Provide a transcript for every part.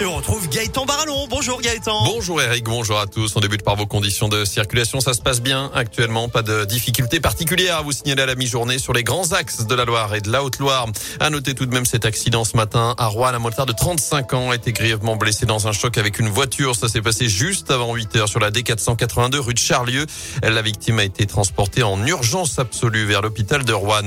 Et on retrouve Gaëtan Barallon. Bonjour Gaëtan. Bonjour Eric, bonjour à tous. On débute par vos conditions de circulation. Ça se passe bien actuellement. Pas de difficultés particulières à vous signaler à la mi-journée sur les grands axes de la Loire et de la Haute-Loire. À noter tout de même cet accident ce matin à Rouen. Un motard de 35 ans a été grièvement blessé dans un choc avec une voiture. Ça s'est passé juste avant 8 heures sur la D482 rue de Charlieu. La victime a été transportée en urgence absolue vers l'hôpital de Rouen.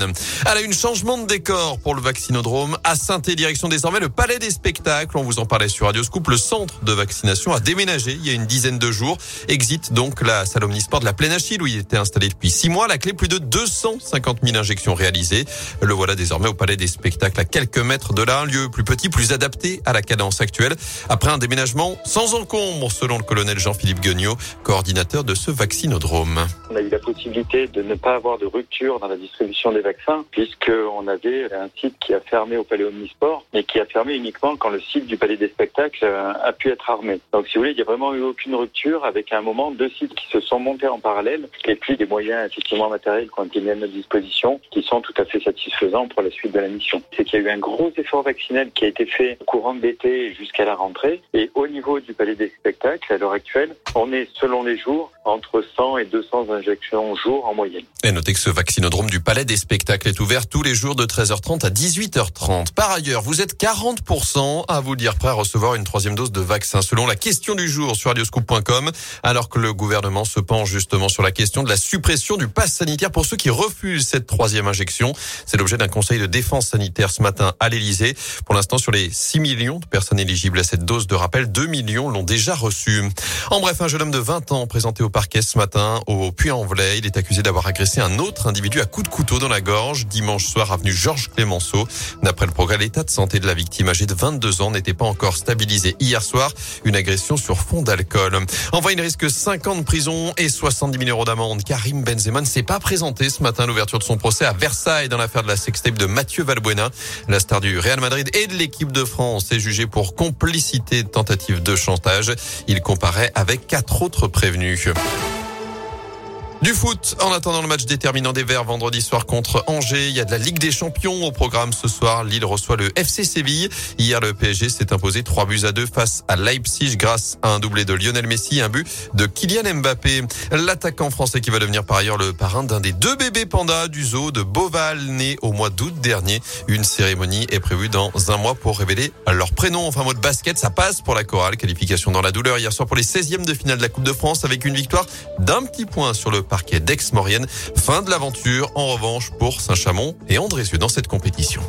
Elle a une changement de décor pour le vaccinodrome à saint direction désormais le palais des spectacles. On vous en parlait sur Radio Scoop, le centre de vaccination a déménagé il y a une dizaine de jours. Exit donc la salle omnisport de la Plaine Achille où il était installé depuis six mois. La clé, plus de 250 000 injections réalisées. Le voilà désormais au palais des spectacles à quelques mètres de là. Un lieu plus petit, plus adapté à la cadence actuelle. Après un déménagement sans encombre, selon le colonel Jean-Philippe Guignot, coordinateur de ce vaccinodrome. On a eu la possibilité de ne pas avoir de rupture dans la distribution des vaccins puisqu'on avait un site qui a fermé au palais omnisport mais qui a fermé uniquement quand le site du palais des spectacles euh, a pu être armé. Donc si vous voulez, il n'y a vraiment eu aucune rupture avec un moment deux sites qui se sont montés en parallèle et puis des moyens effectivement matériels qui ont été mis à notre disposition qui sont tout à fait satisfaisants pour la suite de la mission. C'est qu'il y a eu un gros effort vaccinal qui a été fait au courant de l'été jusqu'à la rentrée et au niveau du palais des spectacles à l'heure actuelle, on est selon les jours entre 100 et 200 injections au jour en moyenne. Et notez que ce vaccinodrome du Palais des Spectacles est ouvert tous les jours de 13h30 à 18h30. Par ailleurs, vous êtes 40% à vous dire prêt à recevoir une troisième dose de vaccin selon la question du jour sur radioscoop.com alors que le gouvernement se penche justement sur la question de la suppression du pass sanitaire pour ceux qui refusent cette troisième injection. C'est l'objet d'un conseil de défense sanitaire ce matin à l'Elysée. Pour l'instant, sur les 6 millions de personnes éligibles à cette dose de rappel, 2 millions l'ont déjà reçue. En bref, un jeune homme de 20 ans présenté au parquet ce matin au Puy-en-Velay. Il est accusé d'avoir agressé un autre individu à coups de couteau dans la gorge dimanche soir avenue Georges Clémenceau. D'après le progrès, l'état de santé de la victime âgée de 22 ans n'était pas encore hier soir. Une agression sur fond d'alcool. Enfin, il risque 5 ans de prison et 70 000 euros d'amende. Karim Benzema ne s'est pas présenté ce matin à l'ouverture de son procès à Versailles dans l'affaire de la sextape de Mathieu Valbuena. La star du Real Madrid et de l'équipe de France est jugée pour complicité de tentative de chantage. Il comparaît avec quatre autres prévenus. Du foot, en attendant le match déterminant des Verts vendredi soir contre Angers, il y a de la Ligue des Champions au programme ce soir. Lille reçoit le FC Séville. Hier, le PSG s'est imposé 3 buts à 2 face à Leipzig grâce à un doublé de Lionel Messi un but de Kylian Mbappé. L'attaquant français qui va devenir par ailleurs le parrain d'un des deux bébés pandas du zoo de Beauval, né au mois d'août dernier. Une cérémonie est prévue dans un mois pour révéler leur prénom. Enfin, mot de basket, ça passe pour la chorale. Qualification dans la douleur hier soir pour les 16e de finale de la Coupe de France avec une victoire d'un petit point sur le parquet d'Aix-Maurienne. Fin de l'aventure, en revanche, pour Saint-Chamond et Andrézieux dans cette compétition.